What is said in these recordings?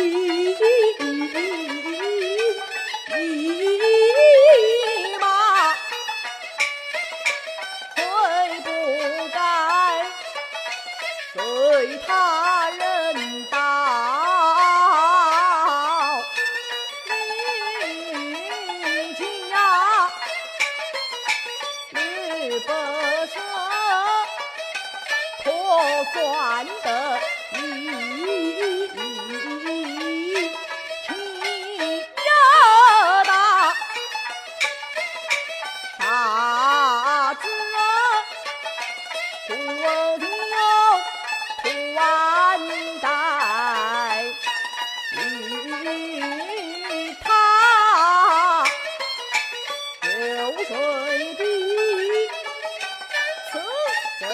你嘛，最不该随他人倒；离家又不舍，可算得。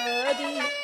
我的。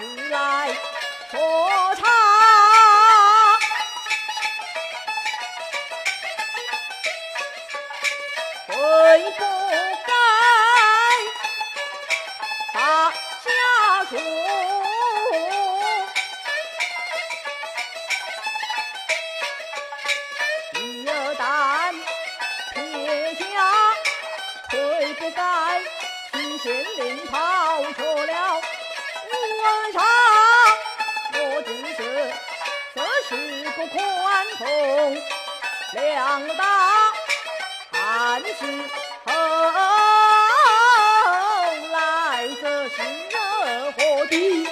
自来何差？悔不该把家主。女儿胆铁甲，愧不该去县令讨。宽宏，两大汉室后来这是何地？